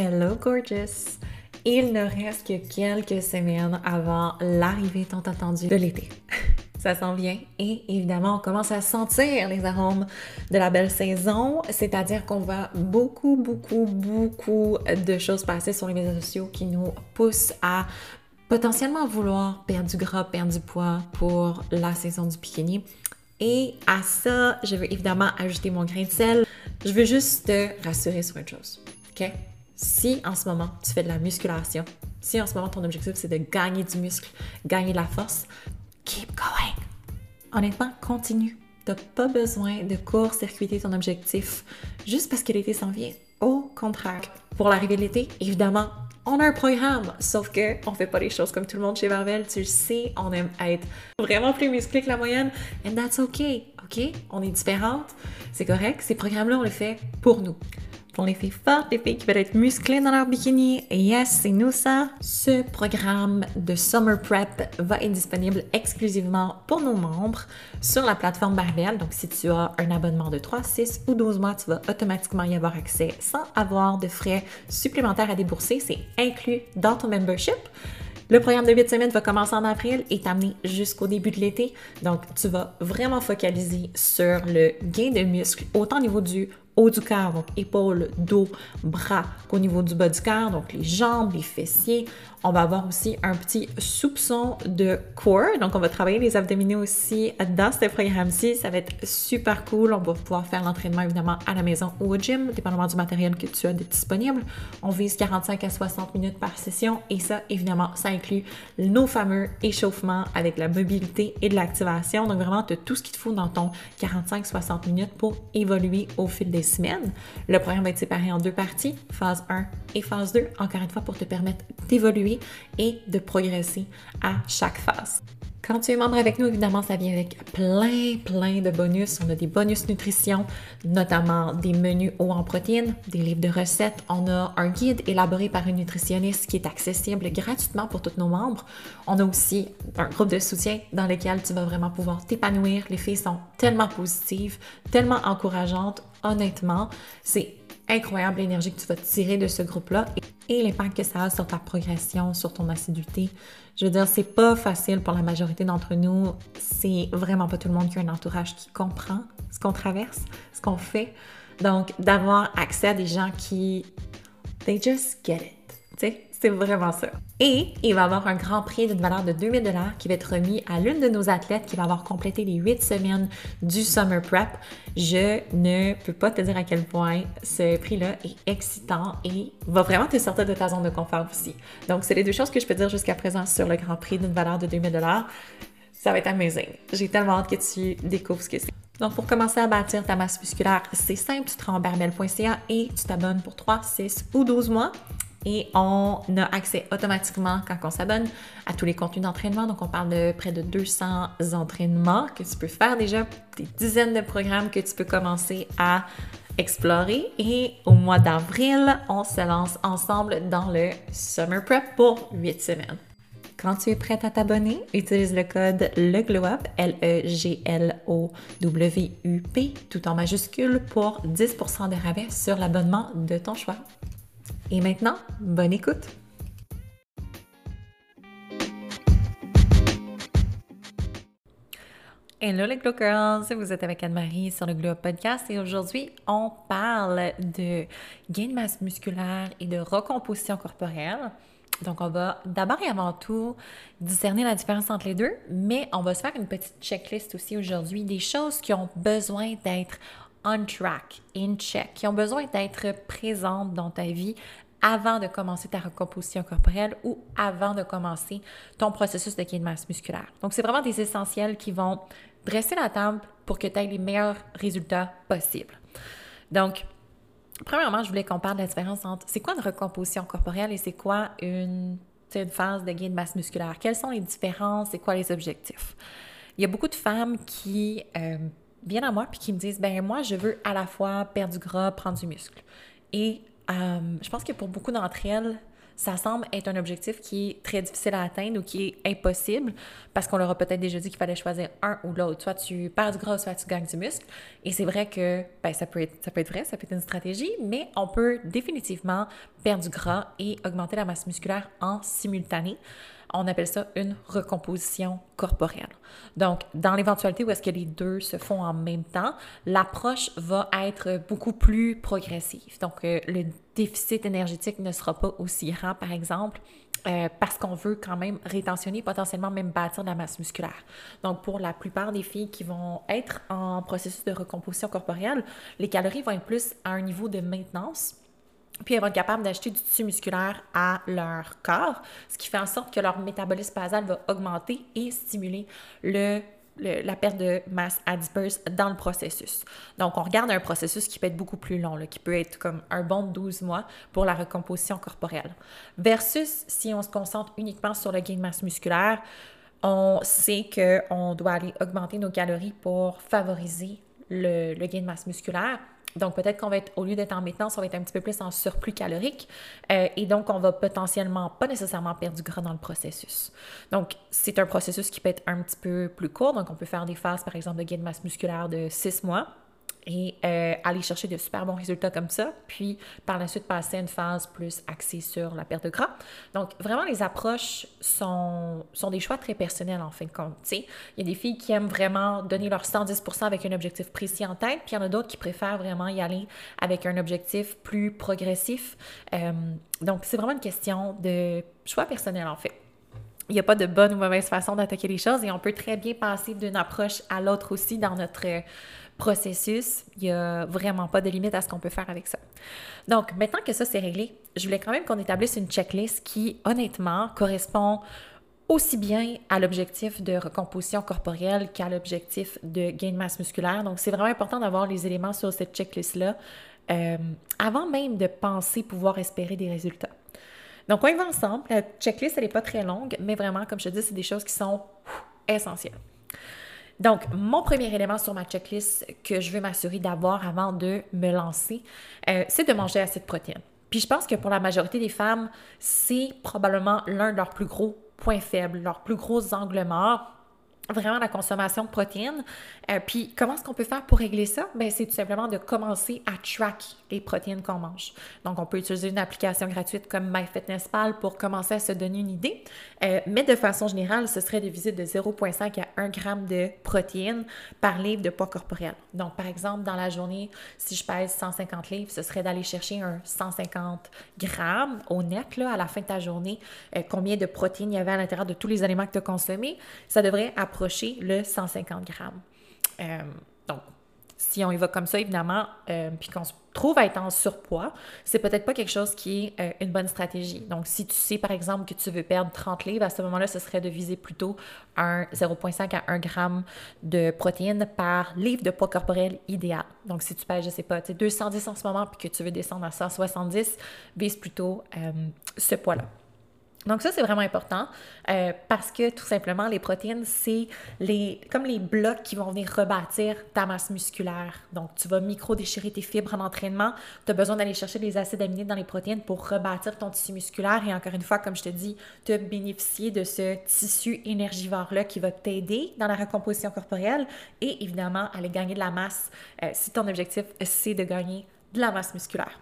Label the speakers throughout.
Speaker 1: Hello gorgeous! Il ne reste que quelques semaines avant l'arrivée tant attendue de l'été. Ça s'en vient et évidemment on commence à sentir les arômes de la belle saison, c'est-à-dire qu'on voit beaucoup, beaucoup, beaucoup de choses passer sur les médias sociaux qui nous poussent à potentiellement vouloir perdre du gras, perdre du poids pour la saison du bikini. Et à ça, je veux évidemment ajouter mon grain de sel. Je veux juste te rassurer sur une chose, ok? Si en ce moment tu fais de la musculation, si en ce moment ton objectif c'est de gagner du muscle, gagner de la force, keep going. Honnêtement, continue. T'as pas besoin de court-circuiter ton objectif juste parce que l'été s'en vient. Au contraire, pour l'arrivée de l'été, évidemment, on a un programme, sauf que on fait pas les choses comme tout le monde chez Marvel. Tu le sais, on aime être vraiment plus musclé que la moyenne, and that's okay, ok? On est différentes, c'est correct. Ces programmes-là, on les fait pour nous pour les filles fortes, les filles qui veulent être musclées dans leur bikini. Yes, c'est nous ça. Ce programme de Summer Prep va être disponible exclusivement pour nos membres sur la plateforme Barbell. Donc, si tu as un abonnement de 3, 6 ou 12 mois, tu vas automatiquement y avoir accès sans avoir de frais supplémentaires à débourser. C'est inclus dans ton membership. Le programme de 8 semaines va commencer en avril et t'amener jusqu'au début de l'été. Donc, tu vas vraiment focaliser sur le gain de muscles, autant au niveau du haut du corps, donc épaules, dos, bras, qu'au niveau du bas du corps, donc les jambes, les fessiers. On va avoir aussi un petit soupçon de core, donc on va travailler les abdominaux aussi dans ce programme-ci. Ça va être super cool. On va pouvoir faire l'entraînement évidemment à la maison ou au gym, dépendamment du matériel que tu as disponible. On vise 45 à 60 minutes par session et ça, évidemment, ça inclut nos fameux échauffements avec la mobilité et de l'activation. Donc vraiment, tout ce qu'il te faut dans ton 45-60 minutes pour évoluer au fil des semaines. Le programme va être séparé en deux parties, phase 1 et phase 2, encore une fois pour te permettre d'évoluer et de progresser à chaque phase. Quand tu es membre avec nous, évidemment, ça vient avec plein, plein de bonus. On a des bonus nutrition, notamment des menus hauts en protéines, des livres de recettes. On a un guide élaboré par une nutritionniste qui est accessible gratuitement pour tous nos membres. On a aussi un groupe de soutien dans lequel tu vas vraiment pouvoir t'épanouir. Les filles sont tellement positives, tellement encourageantes. Honnêtement, c'est incroyable l'énergie que tu vas tirer de ce groupe-là et l'impact que ça a sur ta progression, sur ton assiduité. Je veux dire, c'est pas facile pour la majorité d'entre nous. C'est vraiment pas tout le monde qui a un entourage qui comprend ce qu'on traverse, ce qu'on fait. Donc, d'avoir accès à des gens qui, they just get it. Tu sais, c'est vraiment ça. Et il va y avoir un grand prix d'une valeur de 2000 dollars qui va être remis à l'une de nos athlètes qui va avoir complété les 8 semaines du Summer Prep. Je ne peux pas te dire à quel point ce prix-là est excitant et va vraiment te sortir de ta zone de confort aussi. Donc, c'est les deux choses que je peux dire jusqu'à présent sur le grand prix d'une valeur de 2000 dollars. Ça va être amazing. J'ai tellement hâte que tu découvres ce que c'est. Donc, pour commencer à bâtir ta masse musculaire, c'est simple, tu te rends en barbell.ca et tu t'abonnes pour 3, 6 ou 12 mois et on a accès automatiquement quand on s'abonne à tous les contenus d'entraînement. Donc, on parle de près de 200 entraînements que tu peux faire déjà, des dizaines de programmes que tu peux commencer à explorer. Et au mois d'avril, on se lance ensemble dans le Summer Prep pour 8 semaines. Quand tu es prête à t'abonner, utilise le code LEGLOWUP, L-E-G-L-O-W-U-P, tout en majuscule pour 10% de rabais sur l'abonnement de ton choix. Et maintenant, bonne écoute! Hello les Glow Girls, vous êtes avec Anne-Marie sur le Glow Podcast et aujourd'hui on parle de gain de masse musculaire et de recomposition corporelle. Donc on va d'abord et avant tout discerner la différence entre les deux, mais on va se faire une petite checklist aussi aujourd'hui des choses qui ont besoin d'être on track, in check, qui ont besoin d'être présentes dans ta vie avant de commencer ta recomposition corporelle ou avant de commencer ton processus de gain de masse musculaire. Donc, c'est vraiment des essentiels qui vont dresser la table pour que tu aies les meilleurs résultats possibles. Donc, premièrement, je voulais qu'on parle de la différence entre c'est quoi une recomposition corporelle et c'est quoi une, phase de gain de masse musculaire? Quelles sont les différences? C'est quoi les objectifs? Il y a beaucoup de femmes qui euh, viennent à moi puis qui me disent ben moi je veux à la fois perdre du gras, prendre du muscle. Et euh, je pense que pour beaucoup d'entre elles, ça semble être un objectif qui est très difficile à atteindre ou qui est impossible parce qu'on leur a peut-être déjà dit qu'il fallait choisir un ou l'autre. Soit tu perds du gras, soit tu gagnes du muscle. Et c'est vrai que ben, ça, peut être, ça peut être vrai, ça peut être une stratégie, mais on peut définitivement perdre du gras et augmenter la masse musculaire en simultané. On appelle ça une recomposition corporelle. Donc, dans l'éventualité où est-ce que les deux se font en même temps, l'approche va être beaucoup plus progressive. Donc, euh, le déficit énergétique ne sera pas aussi grand, par exemple, euh, parce qu'on veut quand même rétentionner, potentiellement même bâtir de la masse musculaire. Donc, pour la plupart des filles qui vont être en processus de recomposition corporelle, les calories vont être plus à un niveau de maintenance puis elles vont être capables d'acheter du tissu musculaire à leur corps, ce qui fait en sorte que leur métabolisme basal va augmenter et stimuler le, la perte de masse adipeuse dans le processus. Donc, on regarde un processus qui peut être beaucoup plus long, qui peut être comme un bon 12 mois pour la recomposition corporelle. Versus si on se concentre uniquement sur le gain de masse musculaire, on sait qu'on doit aller augmenter nos calories pour favoriser le gain de masse musculaire donc, peut-être qu'on va être, au lieu d'être en maintenance, on va être un petit peu plus en surplus calorique. Euh, et donc, on va potentiellement pas nécessairement perdre du gras dans le processus. Donc, c'est un processus qui peut être un petit peu plus court. Donc, on peut faire des phases, par exemple, de gain de masse musculaire de six mois et euh, aller chercher de super bons résultats comme ça, puis par la suite passer à une phase plus axée sur la perte de gras. Donc, vraiment, les approches sont, sont des choix très personnels en fin de compte. Il y a des filles qui aiment vraiment donner leur 110% avec un objectif précis en tête, puis il y en a d'autres qui préfèrent vraiment y aller avec un objectif plus progressif. Euh, donc, c'est vraiment une question de choix personnel en fait. Il n'y a pas de bonne ou mauvaise façon d'attaquer les choses et on peut très bien passer d'une approche à l'autre aussi dans notre processus. Il n'y a vraiment pas de limite à ce qu'on peut faire avec ça. Donc, maintenant que ça c'est réglé, je voulais quand même qu'on établisse une checklist qui, honnêtement, correspond aussi bien à l'objectif de recomposition corporelle qu'à l'objectif de gain de masse musculaire. Donc, c'est vraiment important d'avoir les éléments sur cette checklist-là euh, avant même de penser pouvoir espérer des résultats. Donc, on y va ensemble. La checklist, elle n'est pas très longue, mais vraiment, comme je te dis, c'est des choses qui sont essentielles. Donc, mon premier élément sur ma checklist que je veux m'assurer d'avoir avant de me lancer, euh, c'est de manger assez de protéines. Puis je pense que pour la majorité des femmes, c'est probablement l'un de leurs plus gros points faibles, leurs plus gros angles morts vraiment la consommation de protéines. Euh, puis comment est-ce qu'on peut faire pour régler ça? Ben, c'est tout simplement de commencer à track les protéines qu'on mange. Donc, on peut utiliser une application gratuite comme MyFitnessPal pour commencer à se donner une idée. Euh, mais de façon générale, ce serait de viser de 0,5 à 1 g de protéines par livre de poids corporel. Donc, par exemple, dans la journée, si je pèse 150 livres, ce serait d'aller chercher un 150 grammes au net là, à la fin de ta journée. Euh, combien de protéines il y avait à l'intérieur de tous les aliments que tu as consommés? Ça devrait le 150 grammes. Euh, donc, si on y va comme ça, évidemment, euh, puis qu'on se trouve à être en surpoids, c'est peut-être pas quelque chose qui est euh, une bonne stratégie. Donc, si tu sais, par exemple, que tu veux perdre 30 livres, à ce moment-là, ce serait de viser plutôt un 0,5 à 1 gramme de protéines par livre de poids corporel idéal. Donc, si tu pèses, je sais pas, tu 210 en ce moment, puis que tu veux descendre à 170, vise plutôt ce poids-là. Donc ça, c'est vraiment important euh, parce que tout simplement, les protéines, c'est comme les blocs qui vont venir rebâtir ta masse musculaire. Donc, tu vas micro-déchirer tes fibres en entraînement. Tu as besoin d'aller chercher des acides aminés dans les protéines pour rebâtir ton tissu musculaire. Et encore une fois, comme je te dis, te bénéficier de ce tissu énergivore-là qui va t'aider dans la recomposition corporelle et évidemment aller gagner de la masse euh, si ton objectif, c'est de gagner de la masse musculaire.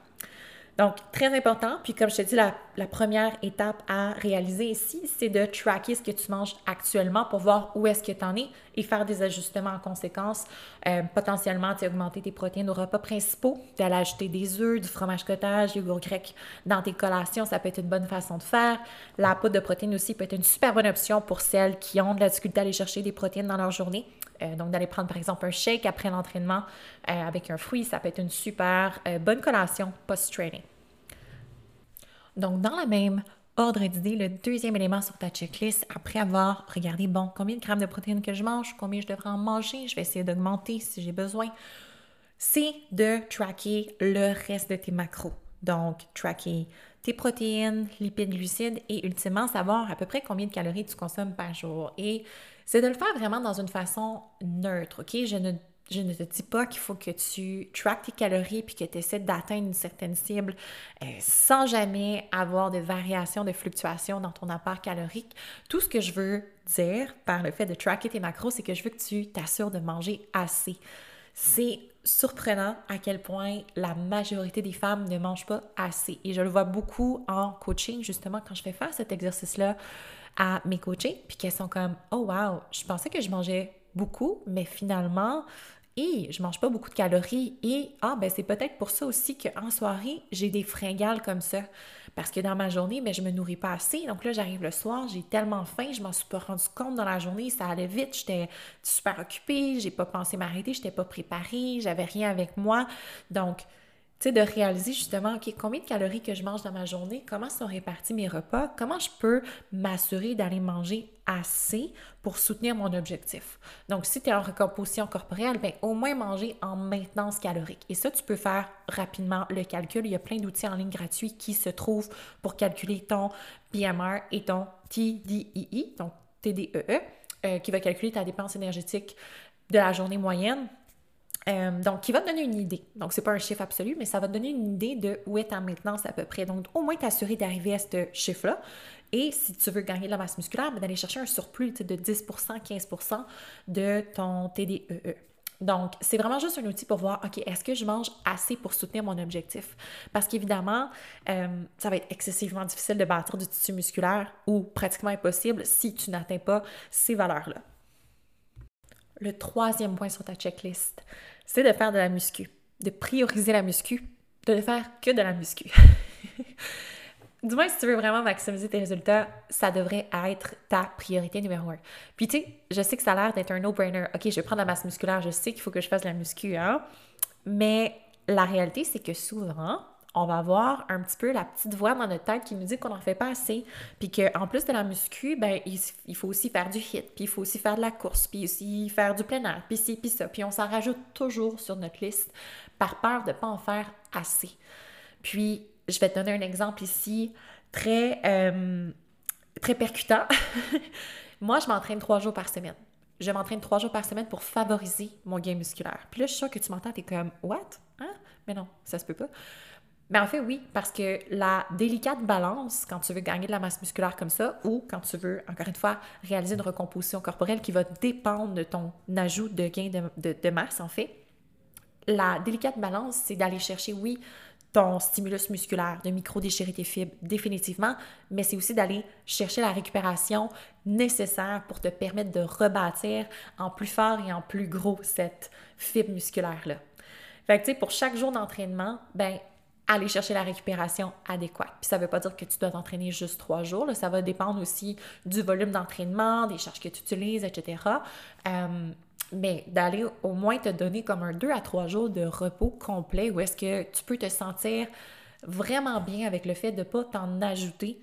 Speaker 1: Donc, très important. Puis, comme je te dis, la, première étape à réaliser ici, c'est de tracker ce que tu manges actuellement pour voir où est-ce que tu en es et faire des ajustements en conséquence. Euh, potentiellement, tu augmenter tes protéines aux repas principaux, d'aller ajouter des œufs, du fromage cottage, du yogourt grec dans tes collations. Ça peut être une bonne façon de faire. La poudre de protéines aussi peut être une super bonne option pour celles qui ont de la difficulté à aller chercher des protéines dans leur journée. Euh, donc, d'aller prendre par exemple un shake après l'entraînement euh, avec un fruit, ça peut être une super euh, bonne collation post-training. Donc, dans la même ordre d'idée, le deuxième élément sur ta checklist, après avoir regardé, bon, combien de grammes de protéines que je mange, combien je devrais en manger, je vais essayer d'augmenter si j'ai besoin, c'est de tracker le reste de tes macros. Donc, tracker tes protéines, lipides, glucides et ultimement savoir à peu près combien de calories tu consommes par jour. Et c'est de le faire vraiment dans une façon neutre, OK? Je ne te dis pas qu'il faut que tu traques tes calories puis que tu essaies d'atteindre une certaine cible euh, sans jamais avoir de variations, de fluctuations dans ton apport calorique. Tout ce que je veux dire par le fait de tracker tes macros, c'est que je veux que tu t'assures de manger assez. C'est surprenant à quel point la majorité des femmes ne mangent pas assez. Et je le vois beaucoup en coaching, justement, quand je fais faire cet exercice-là à mes coachés, puis qu'elles sont comme Oh wow, je pensais que je mangeais beaucoup, mais finalement, et je mange pas beaucoup de calories et ah ben c'est peut-être pour ça aussi qu'en soirée, j'ai des fringales comme ça parce que dans ma journée, ben je me nourris pas assez. Donc là, j'arrive le soir, j'ai tellement faim, je m'en suis pas rendu compte dans la journée, ça allait vite, j'étais super occupée, j'ai pas pensé m'arrêter, j'étais pas préparée, j'avais rien avec moi. Donc tu de réaliser justement, OK, combien de calories que je mange dans ma journée, comment sont répartis mes repas, comment je peux m'assurer d'aller manger assez pour soutenir mon objectif. Donc, si tu es en recomposition corporelle, bien, au moins manger en maintenance calorique. Et ça, tu peux faire rapidement le calcul. Il y a plein d'outils en ligne gratuits qui se trouvent pour calculer ton BMR et ton TDEE, donc TDEE, e, euh, qui va calculer ta dépense énergétique de la journée moyenne euh, donc, qui va te donner une idée. Donc, c'est pas un chiffre absolu, mais ça va te donner une idée de où est ta maintenance à peu près. Donc, au moins t'assurer d'arriver à ce chiffre-là. Et si tu veux gagner de la masse musculaire, ben, d'aller chercher un surplus de 10% 15% de ton TDEE. E. Donc, c'est vraiment juste un outil pour voir, OK, est-ce que je mange assez pour soutenir mon objectif? Parce qu'évidemment, euh, ça va être excessivement difficile de bâtir du tissu musculaire ou pratiquement impossible si tu n'atteins pas ces valeurs-là. Le troisième point sur ta checklist, c'est de faire de la muscu, de prioriser la muscu, de ne faire que de la muscu. du moins, si tu veux vraiment maximiser tes résultats, ça devrait être ta priorité numéro un. Puis, tu sais, je sais que ça a l'air d'être un no-brainer. OK, je vais prendre la masse musculaire, je sais qu'il faut que je fasse de la muscu, hein? Mais la réalité, c'est que souvent, on va avoir un petit peu la petite voix dans notre tête qui nous dit qu'on n'en fait pas assez. Puis qu'en plus de la muscu, ben, il, faut aussi faire du hit, puis il faut aussi faire de la course, puis aussi faire du plein air, puis ci, puis ça. Puis on s'en rajoute toujours sur notre liste par peur de ne pas en faire assez. Puis, je vais te donner un exemple ici très, euh, percutant. Moi, je m'entraîne trois jours par semaine. Je m'entraîne trois jours par semaine pour favoriser mon gain musculaire. Puis là, je suis sûre que tu m'entends, tu es comme, what? Hein? Mais non, ça se peut pas. Mais en fait, oui, parce que la délicate balance, quand tu veux gagner de la masse musculaire comme ça, ou quand tu veux, encore une fois, réaliser une recomposition corporelle qui va dépendre de ton ajout de gain de, masse, en fait, la délicate balance, c'est d'aller chercher, oui, ton stimulus musculaire, de micro-déchirer tes fibres, définitivement, mais c'est aussi d'aller chercher la récupération nécessaire pour te permettre de rebâtir en plus fort et en plus gros cette fibre musculaire-là. Fait que, tu sais, pour chaque jour d'entraînement, ben, aller chercher la récupération adéquate. Puis ça ne veut pas dire que tu dois t'entraîner juste trois jours, ça va dépendre aussi du volume d'entraînement, des charges que tu utilises, etc. Euh, mais d'aller au moins te donner comme un deux à trois jours de repos complet où est-ce que tu peux te sentir vraiment bien avec le fait de ne pas t'en ajouter,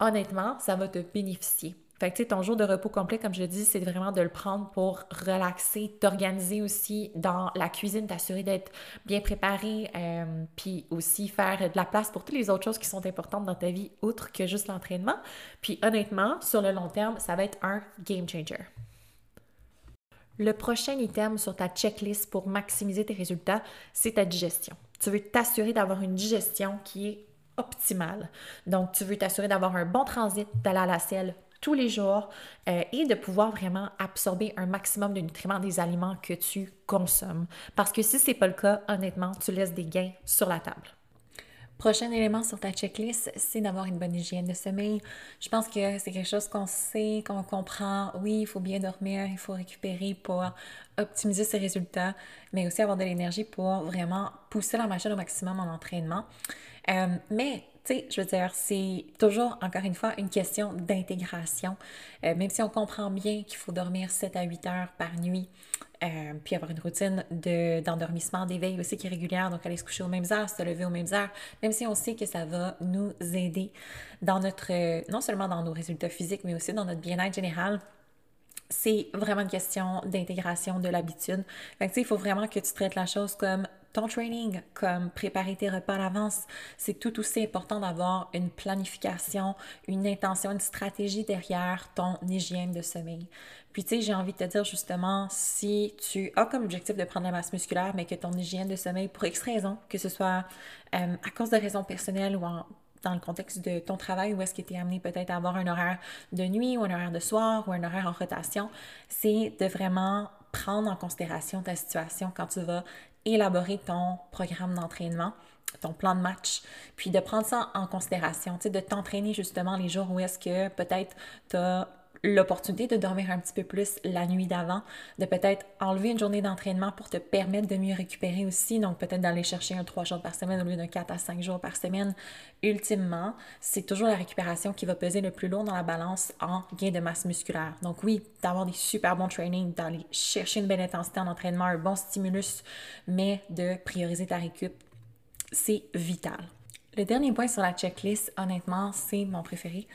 Speaker 1: honnêtement, ça va te bénéficier. Fait que, tu sais, ton jour de repos complet, comme je dis, c'est vraiment de le prendre pour relaxer, t'organiser aussi dans la cuisine, t'assurer d'être bien préparé, euh, puis aussi faire de la place pour toutes les autres choses qui sont importantes dans ta vie, outre que juste l'entraînement. Puis honnêtement, sur le long terme, ça va être un game changer. Le prochain item sur ta checklist pour maximiser tes résultats, c'est ta digestion. Tu veux t'assurer d'avoir une digestion qui est optimale. Donc, tu veux t'assurer d'avoir un bon transit, d'aller à la selle tous les jours euh, et de pouvoir vraiment absorber un maximum de nutriments des aliments que tu consommes. Parce que si ce n'est pas le cas, honnêtement, tu laisses des gains sur la table. Prochain élément sur ta checklist, c'est d'avoir une bonne hygiène de sommeil. Je pense que c'est quelque chose qu'on sait, qu'on comprend. Oui, il faut bien dormir, il faut récupérer pour optimiser ses résultats, mais aussi avoir de l'énergie pour vraiment pousser la machine au maximum en entraînement. Euh, mais tu sais, je veux dire, c'est toujours, encore une fois, une question d'intégration. Euh, même si on comprend bien qu'il faut dormir 7 à 8 heures par nuit, euh, puis avoir une routine d'endormissement, d'éveil aussi qui est régulière, donc aller se coucher aux mêmes heures, se lever aux mêmes heures, même si on sait que ça va nous aider dans notre, non seulement dans nos résultats physiques, mais aussi dans notre bien-être général c'est vraiment une question d'intégration de l'habitude. Fait que, il faut vraiment que tu traites la chose comme ton training, comme préparer tes repas à l'avance. C'est tout aussi important d'avoir une planification, une intention, une stratégie derrière ton hygiène de sommeil. Puis, tu sais, j'ai envie de te dire justement, si tu as comme objectif de prendre la masse musculaire, mais que ton hygiène de sommeil, pour X raison, que ce soit euh, à cause de raisons personnelles ou dans le contexte de ton travail, où est-ce que tu es amené peut-être à avoir un horaire de nuit ou un horaire de soir ou un horaire en rotation, c'est de vraiment prendre en considération ta situation quand tu vas élaborer ton programme d'entraînement ton plan de match, puis de prendre ça en considération, de t'entraîner justement les jours où est-ce que peut-être tu as l'opportunité de dormir un petit peu plus la nuit d'avant, de peut-être enlever une journée d'entraînement pour te permettre de mieux récupérer aussi, donc peut-être d'aller chercher un 3 jours par semaine au lieu d'un 4 à 5 jours par semaine. Ultimement, c'est toujours la récupération qui va peser le plus lourd dans la balance en gain de masse musculaire. Donc oui, d'avoir des super bons trainings, d'aller chercher une belle intensité en entraînement, un bon stimulus, mais de prioriser ta récup, c'est vital. Le dernier point sur la checklist, honnêtement, c'est mon préféré.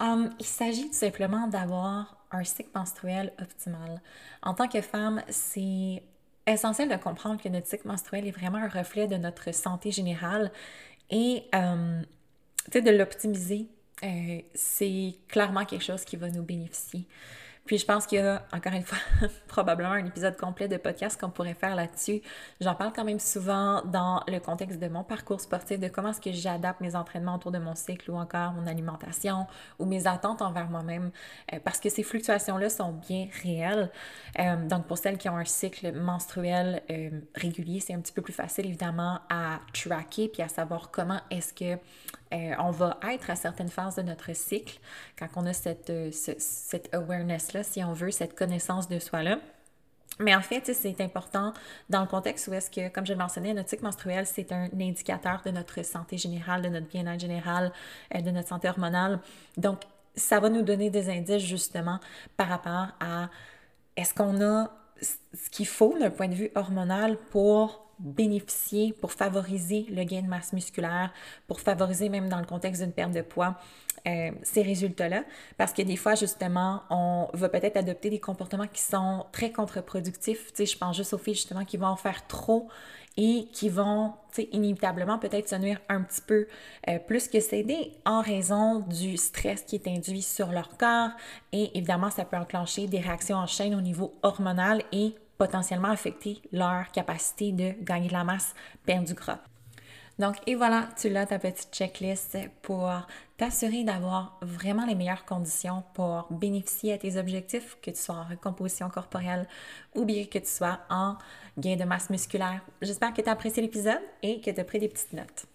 Speaker 1: Um, il s'agit tout simplement d'avoir un cycle menstruel optimal. En tant que femme, c'est essentiel de comprendre que notre cycle menstruel est vraiment un reflet de notre santé générale et um, de l'optimiser. Euh, c'est clairement quelque chose qui va nous bénéficier. Puis je pense qu'il y a, encore une fois, probablement un épisode complet de podcast qu'on pourrait faire là-dessus. J'en parle quand même souvent dans le contexte de mon parcours sportif, de comment est-ce que j'adapte mes entraînements autour de mon cycle ou encore mon alimentation ou mes attentes envers moi-même, euh, parce que ces fluctuations-là sont bien réelles. Euh, donc pour celles qui ont un cycle menstruel euh, régulier, c'est un petit peu plus facile évidemment à tracker puis à savoir comment est-ce que on va être à certaines phases de notre cycle quand on a cette, cette awareness si on veut, cette connaissance de soi-là. Mais en fait, c'est important dans le contexte où est-ce que, comme je le mentionnais, notre cycle menstruel, c'est un indicateur de notre santé générale, de notre bien-être général, euh, de notre santé hormonale. Donc, ça va nous donner des indices justement par rapport à est-ce qu'on a ce qu'il faut d'un point de vue hormonal pour bénéficier, pour favoriser le gain de masse musculaire, pour favoriser même dans le contexte d'une perte de poids, euh, ces résultats-là. Parce que des fois, justement, on va peut-être adopter des comportements qui sont très contre-productifs. Tu je pense juste aux filles, justement, qui vont en faire trop et qui vont, inévitablement peut-être se nuire un petit peu euh, plus que s'aider en raison du stress qui est induit sur leur corps. Et évidemment, ça peut enclencher des réactions en chaîne au niveau hormonal et potentiellement affecter leur capacité de gagner de la masse, perdre du gras. Donc, et voilà, tu l'as ta petite checklist pour t'assurer d'avoir vraiment les meilleures conditions pour bénéficier à tes objectifs, que tu sois en recomposition corporelle ou bien que tu sois en gain de masse musculaire. J'espère que tu as apprécié l'épisode et que tu as pris des petites notes.